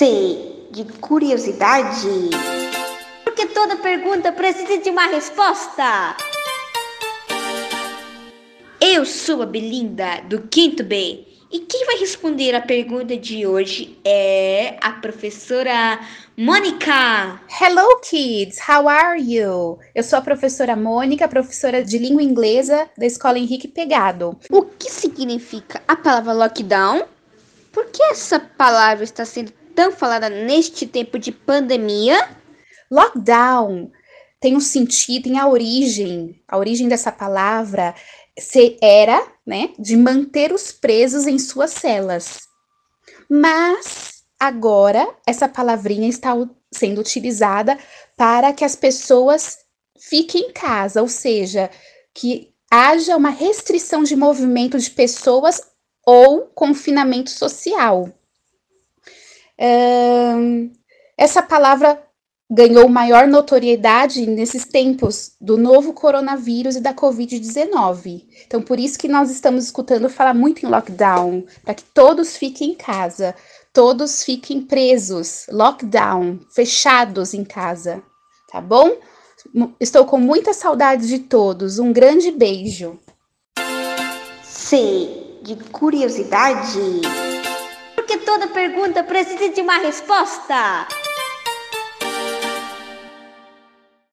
C. De curiosidade. Porque toda pergunta precisa de uma resposta. Eu sou a Belinda, do quinto B. E quem vai responder a pergunta de hoje é a professora Mônica. Hello, kids! How are you? Eu sou a professora Mônica, professora de língua inglesa da Escola Henrique Pegado. O que significa a palavra lockdown? Por que essa palavra está sendo tão falada neste tempo de pandemia? Lockdown tem um sentido, tem a origem, a origem dessa palavra era, né, de manter os presos em suas celas. Mas agora essa palavrinha está sendo utilizada para que as pessoas fiquem em casa, ou seja, que haja uma restrição de movimento de pessoas ou confinamento social. Essa palavra ganhou maior notoriedade nesses tempos do novo coronavírus e da Covid-19. Então, por isso que nós estamos escutando falar muito em lockdown, para que todos fiquem em casa, todos fiquem presos, lockdown, fechados em casa, tá bom? Estou com muita saudade de todos. Um grande beijo. C. De curiosidade. Porque toda pergunta precisa de uma resposta.